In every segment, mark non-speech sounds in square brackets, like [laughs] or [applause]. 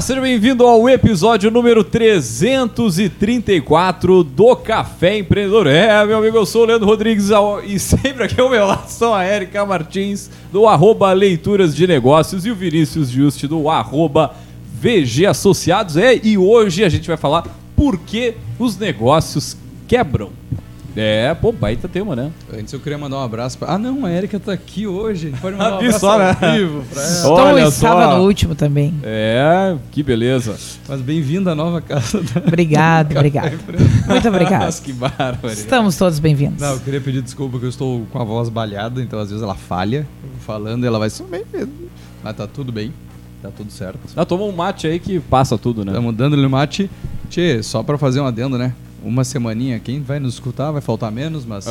Seja bem-vindo ao episódio número 334 do Café Empreendedor. É, meu amigo, eu sou o Leandro Rodrigues e sempre aqui ao meu lado são a Erika Martins, do arroba Leituras de Negócios, e o Vinícius Juste, do arroba VG Associados. É, e hoje a gente vai falar por que os negócios quebram. É, pô, baita tema, né? Antes eu queria mandar um abraço pra... Ah, não, a Erika tá aqui hoje. Pode mandar um [laughs] abraço só, né? ao vivo pra ela. Estou Olha só. estava no último também. É, que beleza. Mas bem-vindo à nova casa da... [laughs] Obrigado, obrigado. Muito obrigado. Nossa, que bárbaro. Estamos todos bem-vindos. Não, eu queria pedir desculpa que eu estou com a voz balhada, então às vezes ela falha. Falando e ela vai ser bem Mas tá tudo bem. Tá tudo certo. Ah, toma um mate aí que passa tudo, né? Estamos dando-lhe o mate. Tchê, só pra fazer um adendo, né? Uma semaninha, quem vai nos escutar vai faltar menos, mas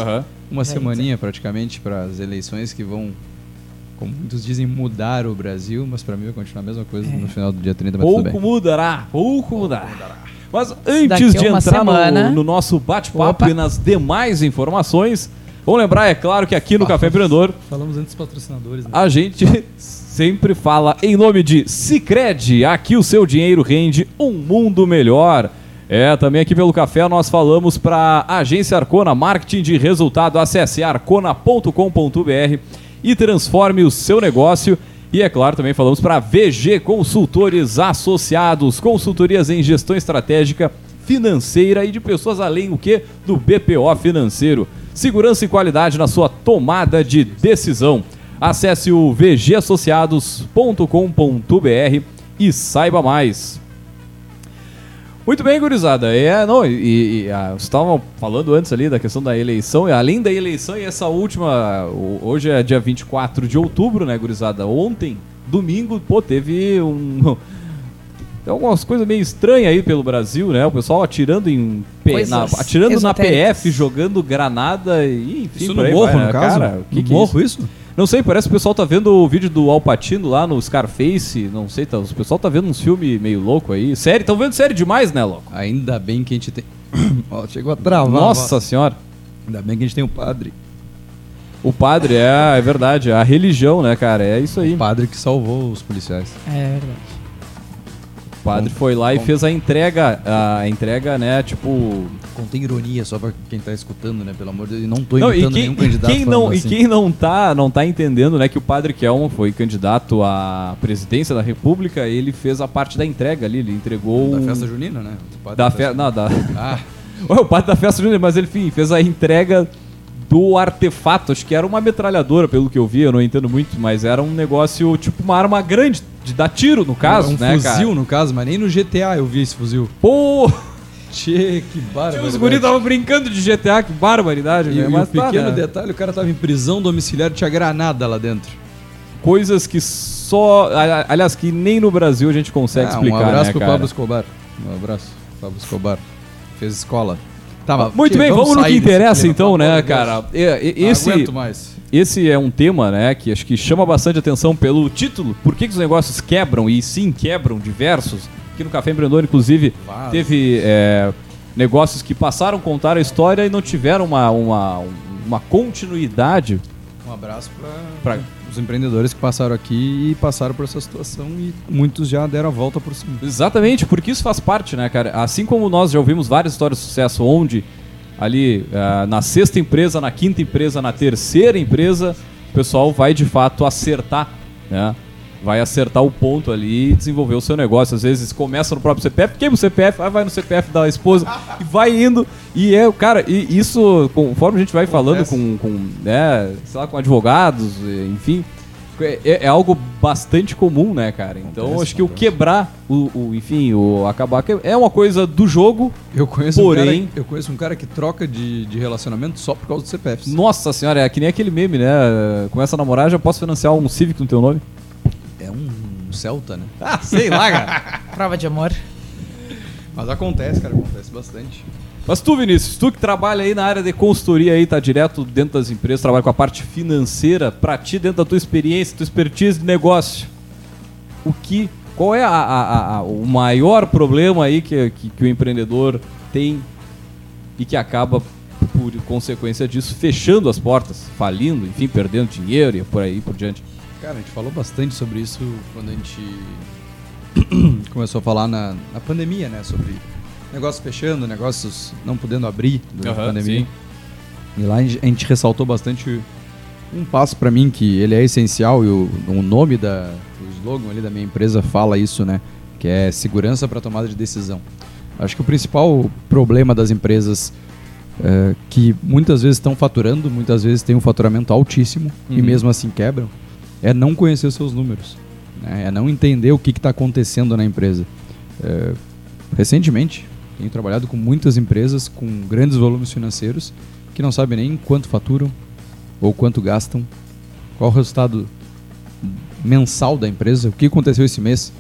uma É, semaninha praticamente para as eleições que vão, como muitos dizem, mudar o Brasil, mas para mim vai continuar a mesma coisa É. no final do dia 30, mas Pouco bem. mudará, pouco mudará. Mas antes de entrar no, no nosso bate-papo e nas demais informações, vamos lembrar, é claro, que aqui no Café Empreendedor Falamos antes dos patrocinadores, né? a gente [laughs] sempre fala em nome de Cicred. Aqui o seu dinheiro rende um mundo melhor. É, também aqui pelo café nós falamos para a Agência Arcona Marketing de Resultado. Acesse arcona.com.br e transforme o seu negócio. E é claro, também falamos para VG Consultores Associados, consultorias em gestão estratégica, financeira e de pessoas além o que do BPO financeiro. Segurança e qualidade na sua tomada de decisão. Acesse o vgassociados.com.br e saiba mais. Muito bem, gurizada. É, não, e, e ah, vocês estavam falando antes ali da questão da eleição, e além da eleição e essa última, o- hoje é dia 24 de outubro, né, gurizada? Ontem, domingo, pô, teve um [laughs] tem algumas coisas meio estranhas aí pelo Brasil, né? O pessoal atirando em P- na- atirando na. PF, jogando granada e enfim, Isso no morro, vai, no né? caso? Cara, que no que é morro, isso? isso? Não sei, parece que o pessoal tá vendo o vídeo do Alpatino lá no Scarface, não sei, tá, o pessoal tá vendo uns filmes meio louco aí. Série, tão vendo série demais, né, louco? Ainda bem que a gente tem... [coughs] Ó, chegou a travar. Nossa senhora. Ainda bem que a gente tem um padre. O padre, é, é verdade, a religião, né, cara? É isso aí. Um padre que salvou os policiais. É verdade. O padre foi lá e fez a entrega, a entrega, né, tipo... Contém ironia só pra quem tá escutando, né? Pelo amor de Deus. E não tô Não, e imitando quem, nenhum e candidato quem não, e assim. quem não tá, não tá entendendo, né, que o Padre Kelman foi candidato à presidência da República, ele fez a parte da entrega ali, ele entregou Da festa junina, né? Da fe... não, da Ah, [laughs] Ué, o padre da festa junina, mas ele enfim, fez a entrega do artefato, acho que era uma metralhadora, pelo que eu vi, eu não entendo muito, mas era um negócio tipo uma arma grande de dar tiro no caso, um né, fuzil, cara? no caso, mas nem no GTA eu vi esse fuzil. Pô, Tchê, que bárbaro. os guris estavam brincando de GTA, que barbaridade, E, né? e o Mas tá, pequeno né? detalhe, o cara tava em prisão domiciliar tinha granada lá dentro. coisas que só. Aliás, que nem no Brasil a gente consegue Ah, explicar. um abraço né, pro cara? Pablo Escobar. Um abraço, Pablo Escobar. Fez escola. Tá, Muito bem, vamos, no que interessa então, amor né, de Deus. cara? Esse, esse é um tema, né, que acho que chama bastante atenção pelo título. Por que, que os negócios quebram? E sim, quebram diversos. Aqui no Café Empreendedor, inclusive, Vaza. teve é, negócios que passaram, contaram a história e não tiveram uma, uma, uma continuidade. Um abraço Pra- para os empreendedores que passaram aqui e passaram por essa situação e muitos já deram a volta por cima. Exatamente, porque isso faz parte, né, cara? Assim como nós já ouvimos várias histórias de sucesso onde ali ah, na sexta empresa, na quinta empresa, na terceira empresa, o pessoal vai de fato acertar, né? Vai acertar o ponto ali e desenvolver o seu negócio. Às vezes começa no próprio CPF, queima o CPF, aí vai no CPF da esposa e vai indo. E é, cara, e isso, conforme a gente vai falando com, com, né, sei lá, com advogados, enfim, é, é algo bastante comum, né, cara? Então Acontece, acho que o acontece. quebrar, o, o- enfim, o acabar é uma coisa do jogo. Eu conheço, Porém- um, cara, eu conheço um cara que troca de, de relacionamento só por causa do CPF. Nossa senhora, é que nem aquele meme, né? Começa a namorar, já posso financiar um Civic no teu nome? É um Celta, né? Ah, sei lá, cara. [laughs] Prova de amor. Mas acontece, cara, acontece bastante. Mas tu, Vinícius, tu que trabalha aí na área de consultoria aí, tá direto dentro das empresas, trabalha com a parte financeira, pra ti, dentro da tua experiência, tua expertise de negócio, o que, qual é a- a- a- o maior problema aí que, que, que o empreendedor tem e que acaba, por consequência disso, fechando as portas, falindo, enfim, perdendo dinheiro e por aí por diante? Cara, a gente falou bastante sobre isso quando a gente [clears throat] começou a falar na, na pandemia, né? Sobre negócios fechando, negócios não podendo abrir durante a Aham, pandemia. sim. E lá a gente, a gente ressaltou bastante um passo para mim que ele é essencial e o, o nome da o slogan ali da minha empresa fala isso, né? Que é segurança para tomada de decisão. Acho que o principal problema das empresas é, que muitas vezes estão faturando, muitas vezes têm um faturamento altíssimo e Uhum. mesmo assim quebram, é não conhecer seus números, né? é não entender o que está acontecendo na empresa. É, recentemente, tenho trabalhado com muitas empresas com grandes volumes financeiros que não sabem nem quanto faturam ou quanto gastam, qual o resultado mensal da empresa, o que aconteceu esse mês,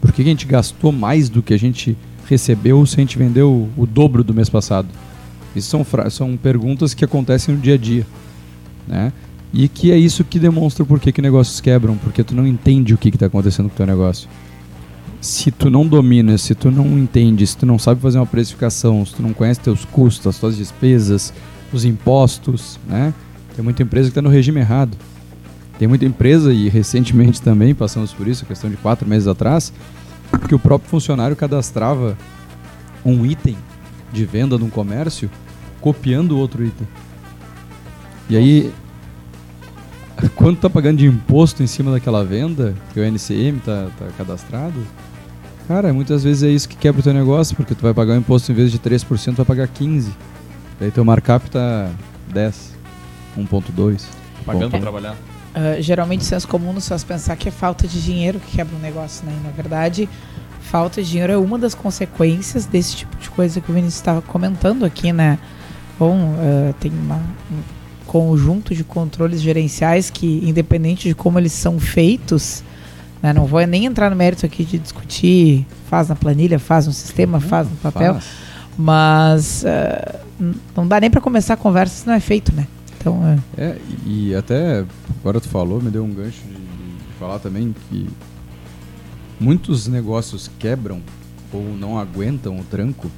por que a gente gastou mais do que a gente recebeu se a gente vendeu o dobro do mês passado. Isso são, são perguntas que acontecem no dia a dia, né? E que é isso que demonstra por que, que negócios quebram, porque tu não entende o que está acontecendo com o teu negócio. Se tu não domina, se tu não entende, se tu não sabe fazer uma precificação, se tu não conhece teus custos, as tuas despesas, os impostos, né? Tem muita empresa que está no regime errado. Tem muita empresa, e recentemente também passamos por isso, questão de quatro meses atrás, que o próprio funcionário cadastrava um item de venda num comércio copiando outro item. E aí, quanto tá pagando de imposto em cima daquela venda, que o NCM tá, tá cadastrado, cara, muitas vezes é isso que quebra o teu negócio, porque tu vai pagar o imposto em vez de 3%, tu vai pagar 15%. Daí teu markup tá 10, 1.2. Pagando pra trabalhar. Ah, geralmente, o senso comum nos faz pensar que é falta de dinheiro que quebra um negócio, né? E, na verdade, falta de dinheiro é uma das consequências desse tipo de coisa que o Vinícius estava comentando aqui, né? Bom, ah, tem uma- um conjunto de controles gerenciais que, independente de como eles são feitos, né? não vou nem entrar no mérito aqui de discutir, faz na planilha, faz no sistema, faz no papel, Faz. mas n- não dá nem para começar a conversa se não é feito, né? Então, é, É, e até agora tu falou, me deu um gancho de, de falar também que muitos negócios quebram ou não aguentam o tranco,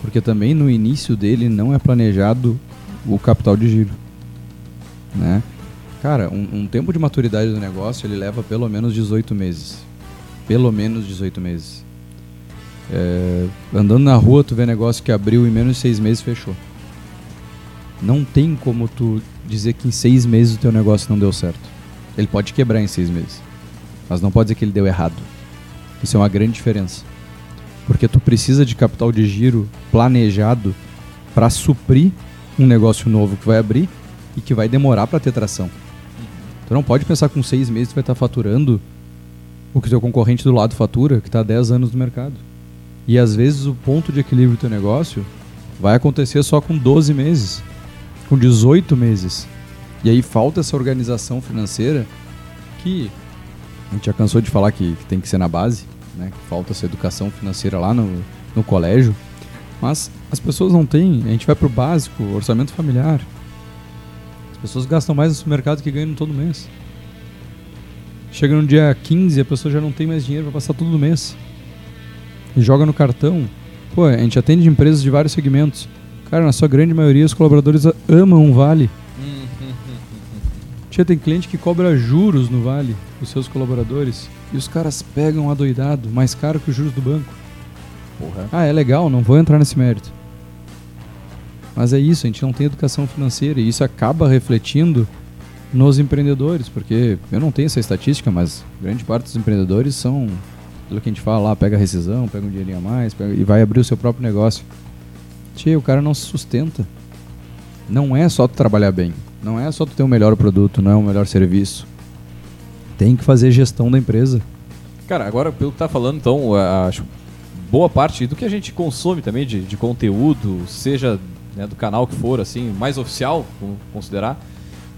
porque também no início dele não é planejado o capital de giro. Né? Cara, um, um tempo de maturidade do negócio ele leva pelo menos 18 meses. Pelo menos 18 meses. É, andando na rua, tu vê negócio que abriu em menos de seis meses fechou. Não tem como tu dizer que em seis meses o teu negócio não deu certo. Ele pode quebrar em seis meses, mas não pode dizer que ele deu errado. Isso é uma grande diferença. Porque tu precisa de capital de giro planejado para suprir um negócio novo que vai abrir e que vai demorar para ter tração. Tu não pode pensar com seis meses tu vai estar faturando o que teu concorrente do lado fatura, que está há 10 anos no mercado. E às vezes o ponto de equilíbrio do teu negócio vai acontecer só com 12 meses, com 18 meses. E aí falta essa organização financeira que a gente já cansou de falar que, que tem que ser na base, né? Falta essa educação financeira lá no, no colégio. Mas as pessoas não têm, a gente vai pro básico, orçamento familiar. As pessoas gastam mais no supermercado que ganham todo mês. Chega no dia 15 a pessoa já não tem mais dinheiro para passar todo o mês. E joga no cartão. Pô, a gente atende empresas de vários segmentos. Cara, na sua grande maioria os colaboradores amam um vale. [laughs] Tia, tem cliente que cobra juros no vale dos seus colaboradores. E os caras pegam adoidado, mais caro que os juros do banco. Porra. Ah, é legal, não vou entrar nesse mérito. Mas é isso, a gente não tem educação financeira e isso acaba refletindo nos empreendedores, porque eu não tenho essa estatística, mas grande parte dos empreendedores são aquilo que a gente fala lá, pega rescisão, pega um dinheirinho a mais pega- e vai abrir o seu próprio negócio. Tia, o cara não se sustenta. Não é só tu trabalhar bem, não é só tu ter o melhor produto, não é o melhor serviço. Tem que fazer gestão da empresa. Cara, agora pelo que tá falando, então, acho boa parte do que a gente consome também de, de conteúdo, seja né, do canal que for, assim, mais oficial, vamos considerar,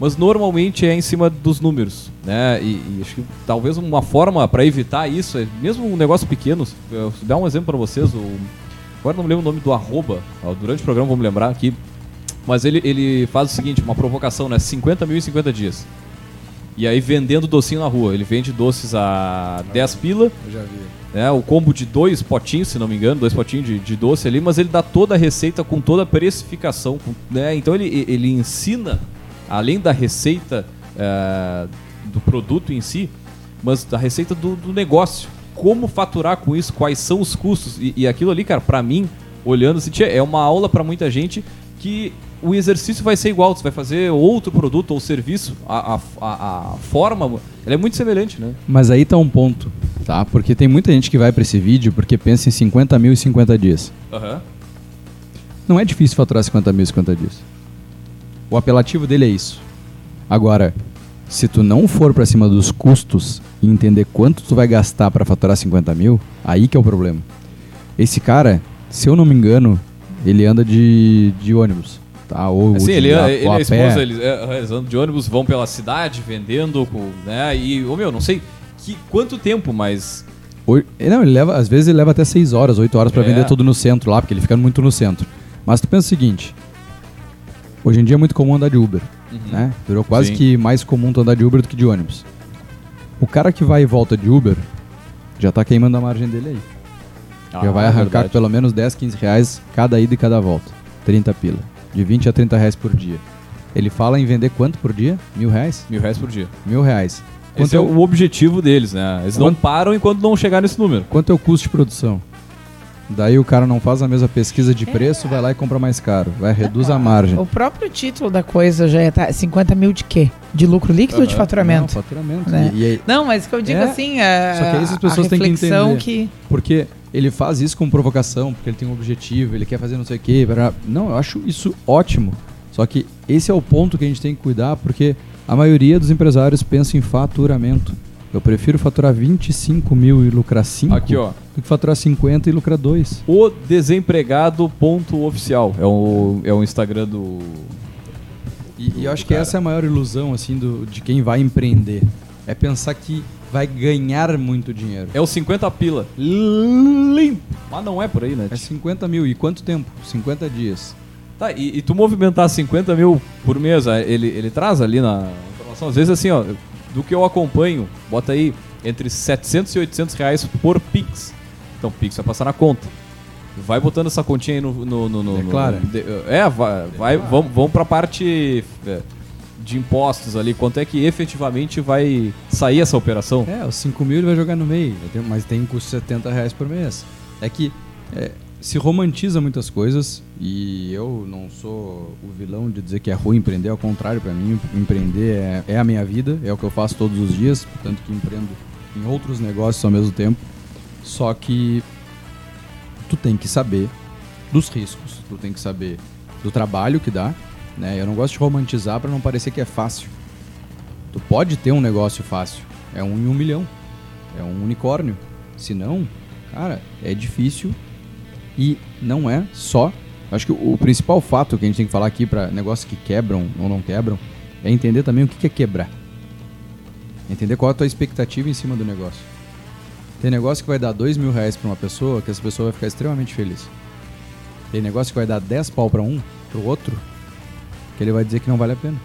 mas normalmente é em cima dos números, né? E, e acho que talvez uma forma para evitar isso, é mesmo um negócio pequeno, eu vou dar um exemplo para vocês, o, agora não lembro o nome do arroba, ó, durante o programa vamos lembrar aqui, mas ele, ele faz o seguinte, uma provocação, né? 50 mil em 50 dias. E aí vendendo docinho na rua. Ele vende doces a 10 pila, Eu já vi. né? O combo de dois potinhos, se não me engano, dois potinhos de, de doce ali, mas ele dá toda a receita com toda a precificação, com- né? Então ele, ele ensina, além da receita eh, do produto em si, mas da receita do, do negócio. como faturar com isso, quais são os custos. E, e aquilo ali, cara, pra mim, olhando, assim, é uma aula pra muita gente que o exercício vai ser igual. Você vai fazer outro produto ou serviço, a, a, a, a forma ela é muito semelhante, né? Mas aí tá um ponto, tá? Porque tem muita gente que vai pra esse vídeo porque pensa em 50 mil e 50 dias. Aham. Não é difícil faturar 50 mil e 50 dias. O apelativo dele é isso. Agora, se tu não for pra cima dos custos e entender quanto tu vai gastar pra faturar 50 mil, aí que é o problema. Esse cara, se eu não me engano, ele anda de, de ônibus. Tá? Ou Assim, ele, a- ele, ou e a a esposa, eles, é, eles andam de ônibus, vão pela cidade vendendo, com- né? E, ô meu, não sei que, quanto tempo, mas. Não, ele leva, às vezes ele leva até 6 horas, 8 horas pra É. vender tudo no centro lá, porque ele fica muito no centro. Mas tu pensa o seguinte: hoje em dia é muito comum andar de Uber, né? Virou quase Sim. que mais comum tu andar de Uber do que de ônibus. O cara que vai e volta de Uber já tá queimando a margem dele aí. já Ah, vai é arrancar verdade. pelo menos 10, 15 reais cada ida e cada volta. 30 pila. De 20 a 30 reais por dia. Ele fala em vender quanto por dia? Mil reais? Mil reais por dia. Mil reais. Quanto Esse é é, o, o objetivo deles, né? Eles não param enquanto não chegar nesse número. quanto é o custo de produção? Daí o cara não faz a mesma pesquisa de preço, vai lá e compra mais caro. Vai, reduz a margem. O próprio título da coisa já é tá, 50 mil de quê? De lucro líquido ou de Aham. Não, faturamento? faturamento. Né? E, e aí- Não, mas que eu digo É, assim, é, só que aí essas a pessoas têm que entender. que porque ele faz isso com provocação, porque ele tem um objetivo, ele quer fazer não sei o quê. blá. Não, eu acho isso ótimo. Só que esse é o ponto que a gente tem que cuidar, porque a maioria dos empresários pensa em faturamento. Eu prefiro faturar 25 mil e lucrar 5 Aqui, ó. do que faturar 50 e lucrar 2. O desempregado.oficial. É o, é o Instagram do. E, eu acho que cara. essa é a maior ilusão assim do, de quem vai empreender. É pensar que vai ganhar muito dinheiro. É o 50 pila. Limpo. Mas não é por aí, né? É 50 mil. E quanto tempo? 50 dias. Tá, e, e tu movimentar 50 mil por mês, ah, ele, ele traz ali na informação, às vezes assim, ó, do que eu acompanho, bota aí entre 700 e 800 reais por Pix. Então, Pix vai passar na conta. Vai botando essa continha aí no... no, no, no- no- é, vai, vai vamos, vamos pra parte é, de impostos ali. Quanto é que efetivamente vai sair essa operação? É, os 5 mil ele vai jogar no meio, mas tem um custo de 70 reais por mês. É que é, se romantiza muitas coisas e eu não sou o vilão de dizer que é ruim empreender, ao contrário, para mim, empreender é, é a minha vida, é o que eu faço todos os dias, portanto que empreendo em outros negócios ao mesmo tempo. Só que tu tem que saber dos riscos, tu tem que saber do trabalho que dá, né? Eu não gosto de romantizar para não parecer que é fácil. Tu pode ter um negócio fácil, é um em um milhão, é um unicórnio. Se não, cara, é difícil e não é só. Acho que o, o principal fato que a gente tem que falar aqui para negócios que quebram ou não quebram é entender também o que é quebrar. Entender qual é a tua expectativa em cima do negócio. Tem negócio que vai dar dois mil reais pra uma pessoa que essa pessoa vai ficar extremamente feliz. Tem negócio que vai dar 10 pau pra um, pro outro, que ele vai dizer que não vale a pena.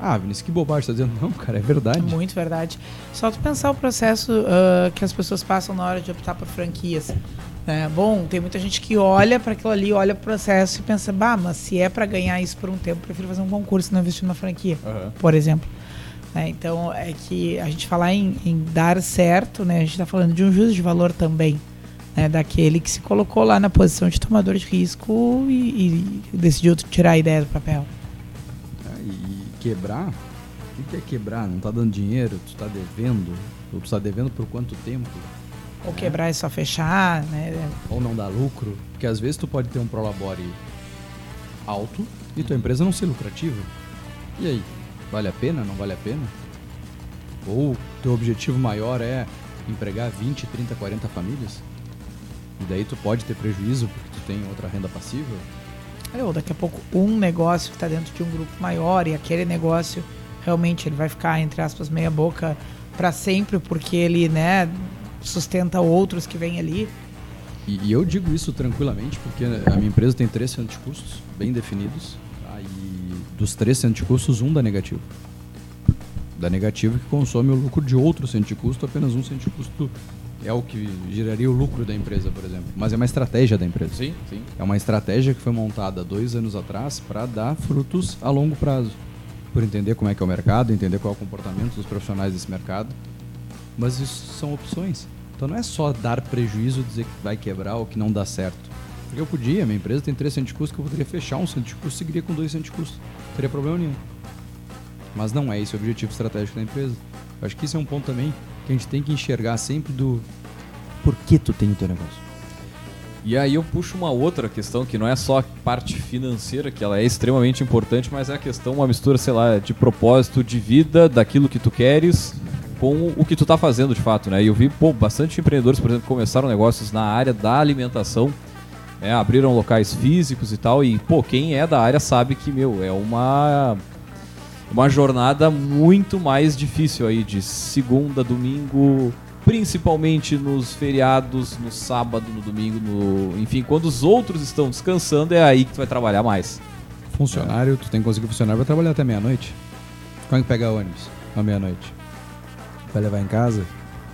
Ah, Vinícius, que bobagem, tá dizendo? Não, cara, é verdade. Muito verdade. Só tu pensar o processo ah, que as pessoas passam na hora de optar por franquias. né? bom, tem muita gente que olha para aquilo ali, olha o processo e pensa, bah, mas se é para ganhar isso por um tempo, prefiro fazer um concurso e não investir numa franquia, Aham. por exemplo. Né, Então, é que a gente falar em, em dar certo, né? A gente está falando de um juízo de valor também. Né, daquele que se colocou lá na posição de tomador de risco e, e decidiu tirar a ideia do papel. Ah, E quebrar? O que é quebrar? Não tá dando dinheiro? Tu tá devendo? Ou tu tá devendo por quanto tempo? Ou quebrar e só fechar, né? Ou não dá lucro? Porque às vezes tu pode ter um prolabore alto e tua empresa não ser lucrativa. E aí? Vale a pena? Não vale a pena? Ou teu objetivo maior é empregar 20, 30, 40 famílias? E daí tu pode ter prejuízo porque tu tem outra renda passiva? É, Ou daqui a pouco um negócio que está dentro de um grupo maior e aquele negócio realmente ele vai ficar, entre aspas, meia boca para sempre porque ele, né, sustenta outros que vêm ali. E, e eu digo isso tranquilamente porque a minha empresa tem três centros de custos bem definidos. tá? E dos três centros de custos, um dá negativo. Dá negativo que consome o lucro de outro centro de custo, apenas um centro de custo é o que geraria o lucro da empresa, por exemplo. Mas é uma estratégia da empresa. Sim, sim. É uma estratégia que foi montada dois anos atrás para dar frutos a longo prazo. Por entender como é que é o mercado, entender qual é o comportamento dos profissionais desse mercado. Mas isso são opções. Então não é só dar prejuízo, dizer que vai quebrar ou que não dá certo. Porque eu podia, minha empresa tem 3 centos de custo, que eu poderia fechar um centro de custo e seguiria com 2 centos de custo. Não teria problema nenhum. Mas não é esse o objetivo estratégico da empresa. Eu acho que isso é um ponto também que a gente tem que enxergar sempre do por que tu tem o teu negócio. E aí eu puxo uma outra questão que não é só a parte financeira, que ela é extremamente importante, mas é a questão, uma mistura, sei lá, de propósito de vida, daquilo que tu queres, com o que tu tá fazendo de fato, né? E eu vi, pô, bastante empreendedores, por exemplo, começaram negócios na área da alimentação, né? abriram locais físicos e tal, e, pô, quem é da área sabe que, meu, é uma uma jornada muito mais difícil aí de segunda, domingo, principalmente nos feriados, no sábado, no domingo, no... enfim, quando os outros estão descansando, é aí que tu vai trabalhar mais. Funcionário, tu tem que conseguir funcionário pra trabalhar até meia-noite. Quando pegar ônibus? À meia-noite. Vai levar em casa?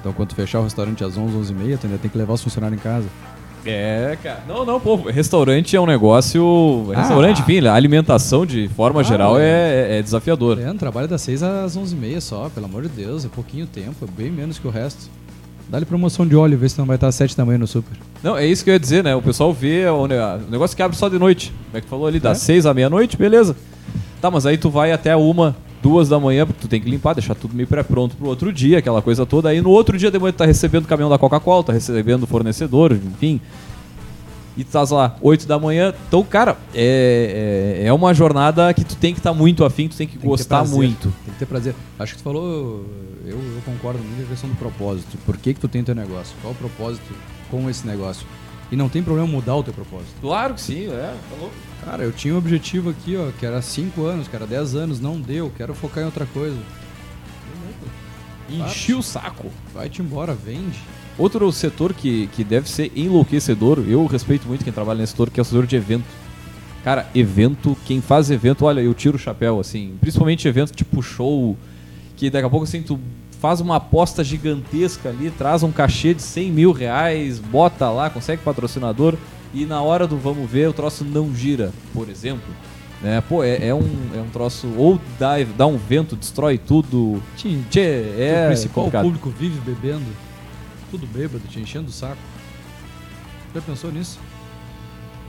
Então quando fechar o restaurante às 11, 11 e meia, tu ainda tem que levar os funcionários em casa. É, cara. Não, não, pô, restaurante é um negócio. Restaurante, Ah. enfim, a alimentação de forma Ah, geral é. é, é desafiador. É, trabalho das 6 às 11 e meia só, pelo amor de Deus, é pouquinho tempo, é bem menos que o resto. Dá-lhe promoção de óleo, vê se não vai estar às 7 da manhã no super. Não, é isso que eu ia dizer, né? O pessoal vê o ne- o negócio que abre só de noite. Como é que tu falou ali? Das É. seis à meia-noite, beleza. Tá, mas aí tu vai até uma, duas da manhã, porque tu tem que limpar, deixar tudo meio pré-pronto pro outro dia, aquela coisa toda. Aí no outro dia de manhã tu tá recebendo o caminhão da Coca-Cola, tá recebendo o fornecedor, enfim. E tu estás lá, 8 da manhã. Então, cara, é, é, é uma jornada que tu tem que estar muito afim, tu tem que Tem que gostar prazer, muito. Tem que ter prazer. Acho que tu falou, eu, eu concordo muito com a questão do propósito. Por que, que tu tem teu negócio? Qual o propósito com esse negócio? E não tem problema mudar o teu propósito. Claro que sim, é. Falou. Cara, eu tinha um objetivo aqui, ó, que era 5 anos, que era 10 anos, não deu, quero focar em outra coisa. Enchi o saco. Vai-te embora, vende. Outro setor que, que deve ser enlouquecedor, eu respeito muito quem trabalha nesse setor, que é o setor de evento. Cara, evento, quem faz evento, olha, eu tiro o chapéu, assim, principalmente evento tipo show, que daqui a pouco assim, tu faz uma aposta gigantesca ali, traz um cachê de 100 mil reais, bota lá, consegue patrocinador, e na hora do vamos ver, o troço não gira, por exemplo. Né? Pô, é, é um, é um troço, ou dá, dá um vento, destrói tudo. Tchê, é o principal complicado. público vive bebendo, tudo bêbado, te enchendo o saco. Já pensou nisso?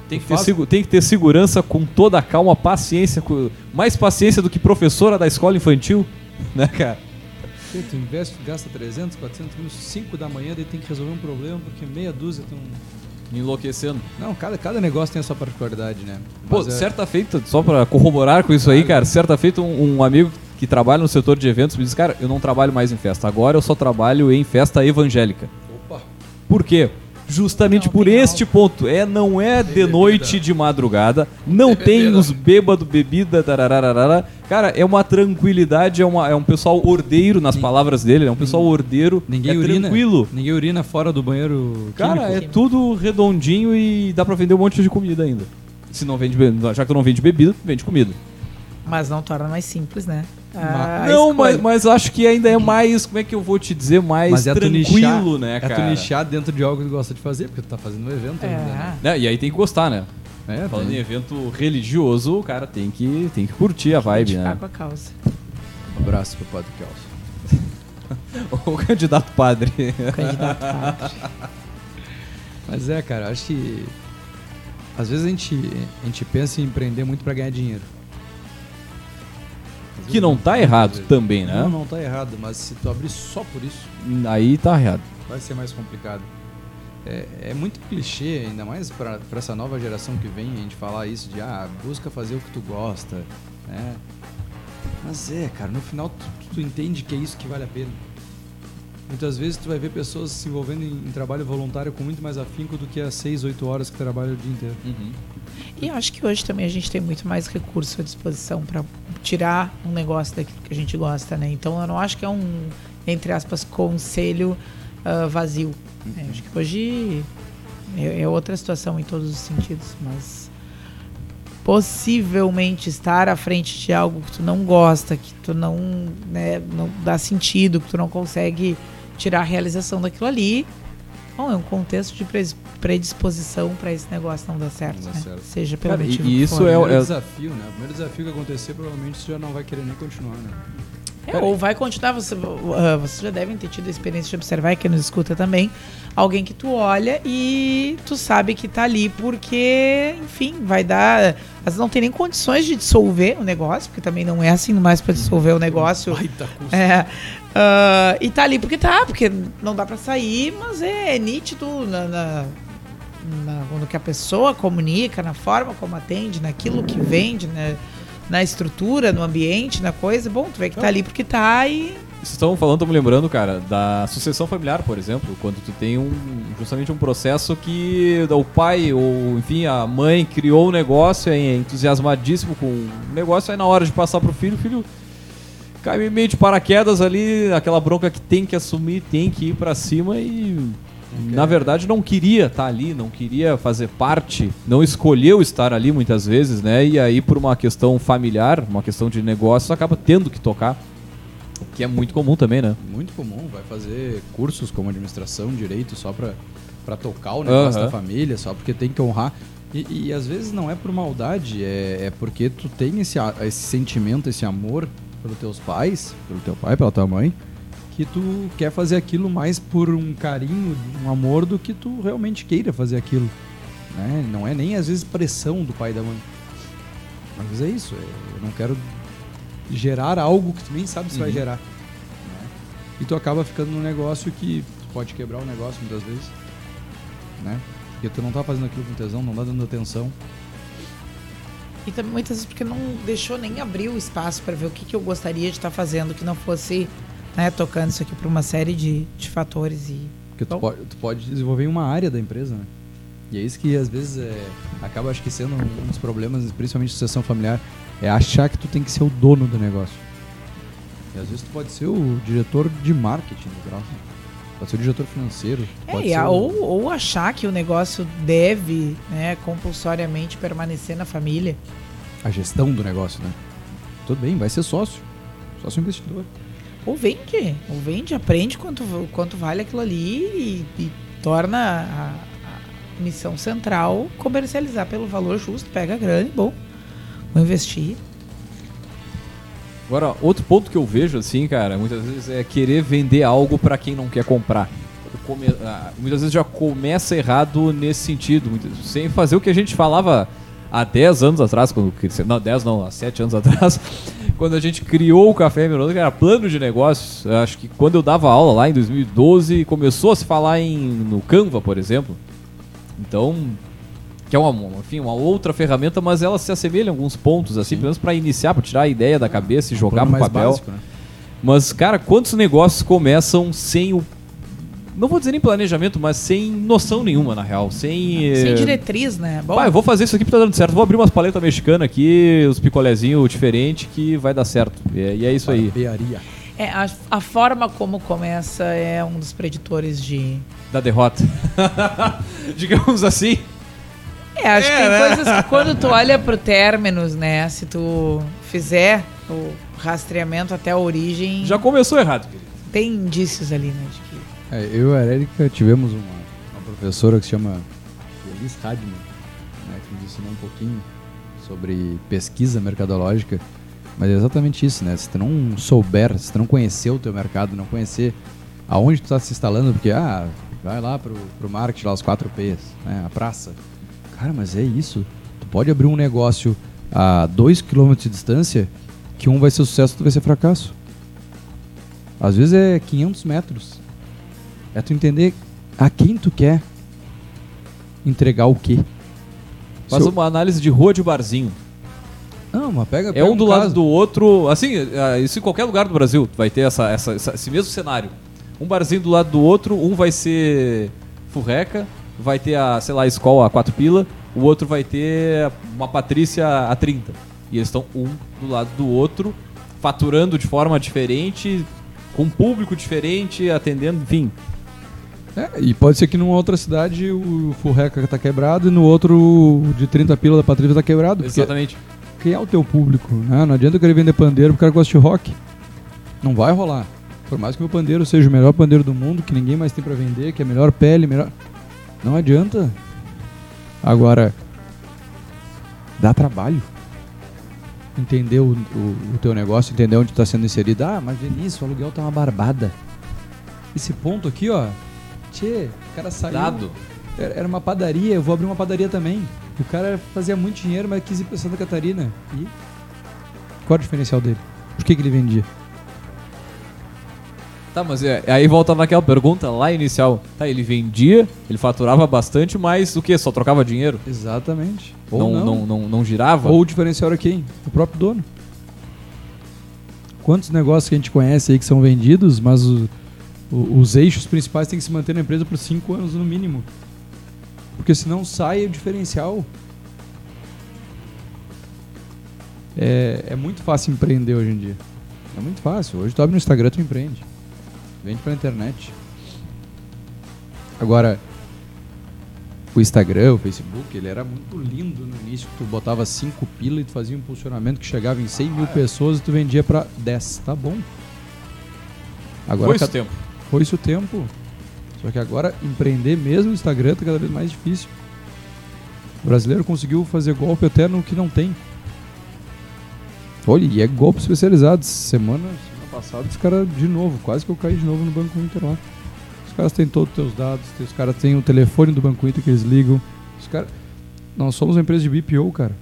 Tem que, ter tem que ter segurança com toda a calma, paciência, com- mais paciência do que professora da escola infantil, [laughs] né, cara? Pô, Tu investe, gasta 300, 400 mil, 5 da manhã, daí tem que resolver um problema, porque meia dúzia estão... Enlouquecendo. Não, cada, cada negócio tem a sua particularidade, né? Pô, Mas é- certa feita, só pra corroborar com isso aí, cara, certa feita um, um amigo que trabalha no setor de eventos me disse, cara, eu não trabalho mais em festa, agora eu só trabalho em festa evangélica. Opa! Por quê? Justamente Não por tem este ponto. É, não é de bebida. noite de madrugada, não tem bebida. os bêbados, bebida, tarararara. Cara, é uma tranquilidade, é, uma, é um pessoal ordeiro, nas palavras dele, é um pessoal ordeiro, Ninguém é urina. tranquilo. Ninguém urina fora do banheiro Cara, químico. é tudo redondinho e dá pra vender um monte de comida ainda. Se não vende, já que tu não vende bebida, vende comida. Mas não torna mais simples, né? A não, mas, mas acho que ainda é mais, como é que eu vou te dizer, mais Mas é tu tranquilo, nichar, né, é cara? tu nichar dentro de algo que tu gosta de fazer, porque tu tá fazendo um evento ainda, né? É. E aí tem que gostar, né? É, Falando em tem. evento religioso, o cara tem que, tem que curtir a vibe, né? com a causa. Um abraço pro Padre Kelso. [laughs] O candidato padre. O candidato padre. [laughs] Mas é, cara, acho que às vezes a gente, a gente pensa em empreender muito pra ganhar dinheiro. Que não tá errado também, né? Não, não tá errado, mas se tu abrir só por isso, Aí tá errado. vai ser mais complicado. É, é muito clichê, ainda mais pra essa nova geração que vem, a gente falar isso de, ah, busca fazer o que tu gosta, né? Mas é, cara, no final tu, tu entende que é isso que vale a pena. Muitas vezes tu vai ver pessoas se envolvendo em, em trabalho voluntário com muito mais afinco do que as 6, 8 horas que trabalham o dia inteiro. E acho que hoje também a gente tem muito mais recurso à disposição para tirar um negócio daquilo que a gente gosta, né? Então eu não acho que é um, entre aspas, conselho ah, vazio. né? acho que hoje é, é outra situação em todos os sentidos, mas possivelmente estar à frente de algo que tu não gosta, que tu não, né, não dá sentido, que tu não consegue tirar a realização daquilo ali, bom, é um contexto de predisposição para esse negócio não dar certo, Não né? certo. Seja pelo Cara, e- motivo e que isso for. é o- primeiro desafio, né? O primeiro desafio que acontecer, provavelmente você já não vai querer nem continuar, né? É, ou vai continuar, você, uh, vocês já devem ter tido a experiência de observar, e quem nos escuta também, alguém que tu olha e tu sabe que tá ali porque, enfim, vai dar. Mas não tem nem condições de dissolver o negócio, porque também não é assim mais para dissolver o negócio. É, uh, e tá ali porque tá, porque não dá para sair, mas é, é nítido na, na, na, no que a pessoa comunica, na forma como atende, naquilo que vende, né? na estrutura, no ambiente, na coisa. Bom, tu vê que tá ali porque tá e. Vocês estão falando, estão me lembrando, cara, da sucessão familiar, por exemplo, quando tu tem um justamente um processo que o pai ou, enfim, a mãe criou o um negócio, é entusiasmadíssimo com o negócio, aí na hora de passar pro filho, o filho cai meio de paraquedas ali, aquela bronca que tem que assumir, tem que ir para cima e na verdade não queria estar ali, não queria fazer parte, não escolheu estar ali muitas vezes, né? E aí por uma questão familiar, uma questão de negócio, acaba tendo que tocar. Que é muito comum também, né? Muito comum, vai fazer cursos como administração, direito, só para tocar o negócio da família, só porque tem que honrar. E, e, às vezes não é por maldade, é, é porque tu tem esse, esse sentimento, esse amor pelos teus pais, pelo teu pai, pela tua mãe, que tu quer fazer aquilo mais por um carinho, um amor, do que tu realmente queira fazer aquilo. Né? Não é nem às vezes pressão do pai e da mãe. Mas é isso, é, eu não quero gerar algo que tu nem sabe se uhum. vai gerar. Né? E tu acaba ficando num negócio que pode quebrar o negócio muitas vezes. Né? Porque tu não tá fazendo aquilo com tesão, não tá dando atenção. E também muitas vezes porque não deixou nem abrir o espaço para ver o que, que eu gostaria de estar tá fazendo que não fosse né, tocando isso aqui para uma série de, de fatores. E, Porque tu pode, tu pode desenvolver uma área da empresa, né? E é isso que às vezes é, acaba acho que sendo um dos problemas, principalmente sucessão familiar, é achar que tu tem que ser o dono do negócio. E às vezes tu pode ser o diretor de marketing do grau. Pode ser o diretor financeiro. É, ou, ou achar que o negócio deve né, compulsoriamente permanecer na família. A gestão do negócio, né? Tudo bem, vai ser sócio. Sócio investidor. Ou vende, ou vende, aprende quanto, quanto vale aquilo ali e, e torna a, a, missão central comercializar pelo valor justo, pega a grana e bom, vou investir. Agora, outro ponto que eu vejo assim, cara, muitas vezes é querer vender algo para quem não quer comprar. Come... Ah, muitas vezes já começa errado nesse sentido, sem fazer o que a gente falava há 10 anos atrás, quando não, 10 não, há 7 anos atrás, [laughs] quando a gente criou o Café Mirondo, que era plano de negócios. Acho que quando eu dava aula lá em 2012, começou a se falar em, no Canva, por exemplo. Então, que é uma, enfim, uma outra ferramenta, mas ela se assemelha em alguns pontos, assim, Sim. pelo menos para iniciar, para tirar a ideia da cabeça e jogar um pro papel. Básico, né? Mas, cara, quantos negócios começam sem o não vou dizer nem planejamento, mas sem noção nenhuma, na real. Sem. Sem eh, diretriz, né? Bom. eu vou fazer isso aqui porque tá dando certo. Vou abrir umas paletas mexicanas aqui, os picolézinhos diferentes, que vai dar certo. E é, e é isso aí. É, a, a, forma como começa é um dos preditores de. Da derrota. [laughs] Digamos assim. É, acho é, que tem né? coisas que quando tu olha pro términos, né? Se tu fizer o rastreamento até a origem. Já começou errado, querido. Tem indícios ali, né? É, eu e a Erika tivemos uma, uma, professora que se chama Elis Radman, né, que nos ensinou um pouquinho sobre pesquisa mercadológica. Mas é exatamente isso, né? Se tu não souber, se tu não conhecer o teu mercado, não conhecer aonde tu está se instalando, porque, ah, vai lá pro, pro marketing, lá os 4 P's, né? A praça. Cara, mas é isso. Tu pode abrir um negócio a 2 km de distância que um vai ser sucesso, outro vai ser fracasso. Às vezes é 500 metros. É tu entender a quem tu quer entregar o quê. Faz Seu... uma análise de rua de barzinho. Não, mas pega, pega É um do um lado do outro. Assim, é, isso em qualquer lugar do Brasil vai ter essa, essa, esse mesmo cenário. Um barzinho do lado do outro, um vai ser furreca, vai ter a, sei lá, a escola a quatro pila, o outro vai ter uma Patrícia a 30. E eles estão um do lado do outro, faturando de forma diferente, com um público diferente, atendendo, enfim. É, e pode ser que numa outra cidade o Furreca tá quebrado e no outro de 30 pila da Patrícia tá quebrado. Exatamente. Quem é o teu público? Né? Não adianta eu querer vender pandeiro porque o cara gosta de rock. Não vai rolar. Por mais que o meu pandeiro seja o melhor pandeiro do mundo, que ninguém mais tem para vender, que é a melhor pele, melhor. Não adianta. Agora, dá trabalho. entender o, o, o teu negócio, entender onde está sendo inserido. Ah, mas Vinícius, o aluguel tá uma barbada. Esse ponto aqui, ó. Tchê, o cara saiu. Dado. Era uma padaria, eu vou abrir uma padaria também. O cara fazia muito dinheiro, mas quis ir pra Santa Catarina. E qual é o diferencial dele? Por que, que ele vendia? Tá, mas é, aí volta naquela pergunta lá inicial. Tá, ele vendia, ele faturava bastante, mas o que? Só trocava dinheiro? Exatamente. Não, não. Não, não, girava? Ou o diferencial era quem? O próprio dono. Quantos negócios que a gente conhece aí que são vendidos, mas o- o- os eixos principais têm que se manter na empresa por cinco anos no mínimo. Porque senão sai o diferencial. É, é muito fácil empreender hoje em dia. É muito fácil. Hoje tu abre no Instagram, tu empreende. Vende pela internet. Agora, o Instagram, o Facebook, ele era muito lindo no início. Tu botava 5 pila e tu fazia um impulsionamento que chegava em 100 mil pessoas e tu vendia pra 10. Tá bom. Agora Foi esse tempo. Foi isso o tempo. Só que agora empreender mesmo no Instagram tá cada vez mais difícil. O brasileiro conseguiu fazer golpe até no que não tem. Olha, e é golpe especializado. Semana, semana passada, os caras de novo, quase que eu caí de novo no Banco Inter lá. Os caras têm todos os teus dados, os caras têm o telefone do Banco Inter que eles ligam. Os caras. Nós somos uma empresa de BPO, cara.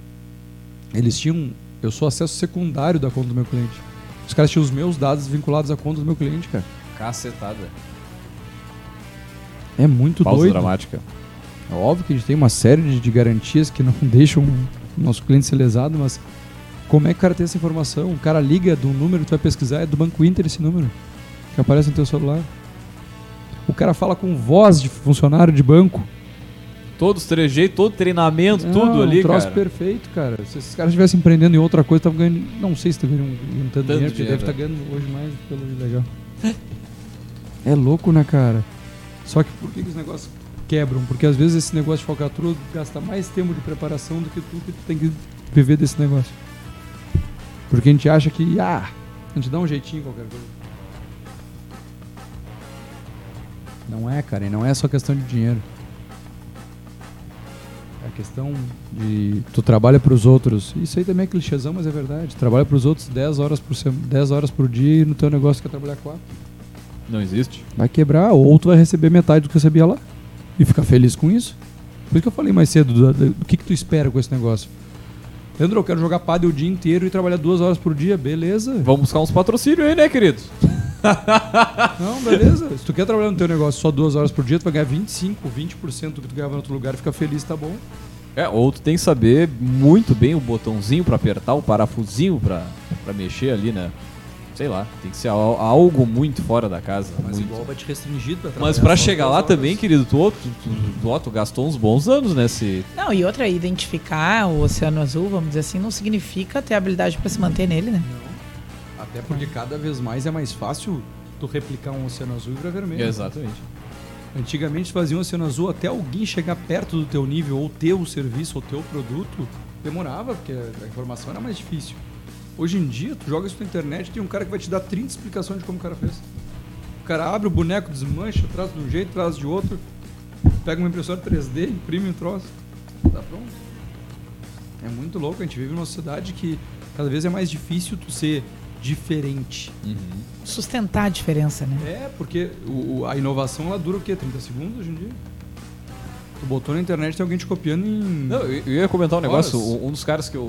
Eles tinham. Eu sou acesso secundário da conta do meu cliente. Os caras tinham os meus dados vinculados à conta do meu cliente, cara. Cacetada. É muito Pausa doido. dramática. É óbvio que a gente tem uma série de, de garantias que não [laughs] deixam o nosso cliente ser lesado, mas como é que o cara tem essa informação? O cara liga de um número, tu vai pesquisar, é do Banco Inter esse número, que aparece no teu celular. O cara fala com voz de funcionário de banco. Todos os trejeitos, todo treinamento, Não, tudo ali, um troço cara. perfeito, cara. Se esses caras estivessem empreendendo em outra coisa, estavam ganhando. Não sei se estão ganhando, ganhando tanto, Tanto dinheiro, dinheiro, deve estar ganhando hoje mais pelo ilegal. [laughs] é louco, né, cara? Só que por que, que os negócios quebram? Porque às vezes esse negócio de falcatrua gasta mais tempo de preparação do que tu que tu tem que viver desse negócio. Porque a gente acha que, ah, a gente dá um jeitinho em qualquer coisa. Não é, cara, e não é só questão de dinheiro. É questão de tu trabalha para os outros. Isso aí também é clichêzão, mas é verdade. Trabalha para os outros 10 horas por semana, 10 horas por dia e no teu negócio quer trabalhar 4. Não existe. Vai quebrar ou tu vai receber metade do que recebia lá e ficar feliz com isso. Por isso que eu falei mais cedo do, do- do que que tu espera com esse negócio. Leandro, eu quero jogar padel o dia inteiro e trabalhar duas horas por dia, beleza? Vamos buscar uns patrocínios aí, né, querido? [laughs] Não, beleza. Se tu quer trabalhar no teu negócio só duas horas por dia, tu vai ganhar 25, 20% do que tu ganhava em outro lugar e ficar feliz, tá bom. É, ou tu tem que saber muito bem o botãozinho pra apertar, o parafusinho pra mexer ali, né? Sei lá, tem que ser al- algo muito fora da casa. muito. vai te restringir pra Mas pra chegar lá também, querido, tu, tu, tu, tu, ó, tu gastou uns bons anos nesse. Não, e outra, identificar o Oceano Azul, vamos dizer assim, não significa ter habilidade pra se manter nele, né? Até porque cada vez mais é mais fácil tu replicar um oceano azul e virar vermelho. Exatamente. Antigamente fazia um oceano azul até alguém chegar perto do teu nível ou ter o serviço ou teu produto, demorava, porque a informação era mais difícil. Hoje em dia, tu joga isso na internet tem um cara que vai te dar 30 explicações de como o cara fez. O cara abre o boneco, desmancha, traz de um jeito, traz de outro, pega uma impressora 3D, imprime um troço, tá pronto. É muito louco, a gente vive numa sociedade que cada vez é mais difícil tu ser diferente. Sustentar a diferença, né? É, porque o- a inovação ela dura o quê? 30 segundos hoje em dia? Tu botou na internet tem alguém te copiando em. Não, eu, eu ia comentar um negócio. Horas. Um dos caras que, eu,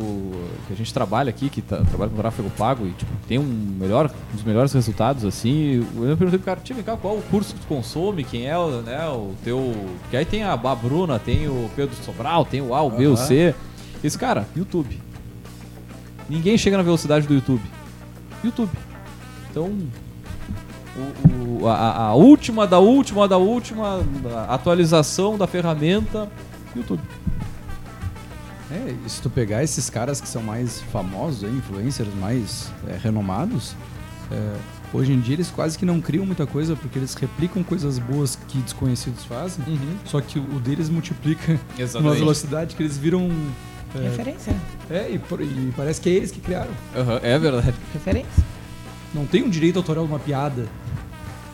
que a gente trabalha aqui, que tá- trabalha com tráfego pago e tipo, tem um, melhor, um dos melhores resultados, assim. Eu perguntei pro cara, tia, vem cá, qual o curso que tu consome? Quem é o, né, o teu. Que aí tem a, a Bruna, tem o Pedro Sobral, tem o A, o B, o Aham. C. Esse cara, YouTube. Ninguém chega na velocidade do YouTube. YouTube. Então. o- o- a, a- a última da última da última atualização da ferramenta, YouTube. É, e se tu pegar esses caras que são mais famosos, aí, influencers mais é, renomados, é, hoje em dia eles quase que não criam muita coisa porque eles replicam coisas boas que desconhecidos fazem. Só que o deles multiplica [laughs] numa Exatamente. velocidade que eles viram. É, Referência. é, e, e parece que é eles que criaram. Aham, é verdade. Referência. Não tem um direito autoral de uma piada.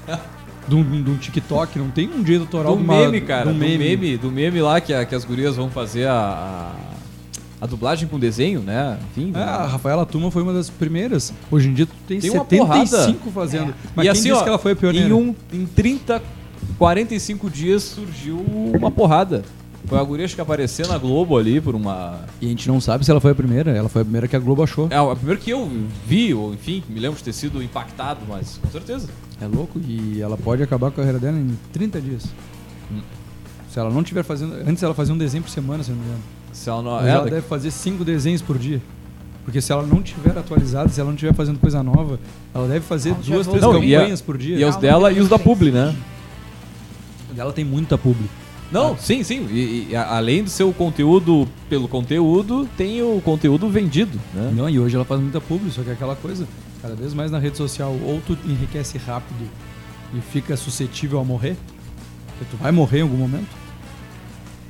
[laughs] De um, de um TikTok, não tem um direito autoral Do uma, meme, cara. Do um meme. do meme lá que, a- que as gurias vão fazer a. a- a dublagem com desenho, né? Enfim. É, a Rafaela Tuma foi uma das primeiras. Hoje em dia tu tem, Tem uma 75 fazendo. Mas e quem assim, disse ó, que ela foi a pioneira? em, um, em 30, 45 dias surgiu uma porrada. Foi a guria acho que apareceu na Globo ali por uma. E a gente não sabe se ela foi a primeira. Ela foi a primeira que a Globo achou. É, a primeira que eu vi, ou enfim, me lembro de ter sido impactado, mas com certeza. É louco e ela pode acabar com a carreira dela em 30 dias. Hum. Se ela não tiver fazendo. Antes ela fazia um desenho por semana, se eu não me engano. Se ela não. É, ela daqui- deve fazer cinco desenhos por dia. Porque se ela não tiver atualizada, se ela não estiver fazendo coisa nova, ela deve fazer Ela duas, três Não, a- campanhas por dia. E é os dela e os da. Publi, né? Ela tem muita publi. Não, sim, sim. E, e além do seu conteúdo pelo conteúdo, tem o conteúdo vendido, né? Não, e hoje ela faz muita publi, só que é aquela coisa, cada vez mais na rede social, ou tu enriquece rápido e fica suscetível a morrer, porque tu vai morrer em algum momento.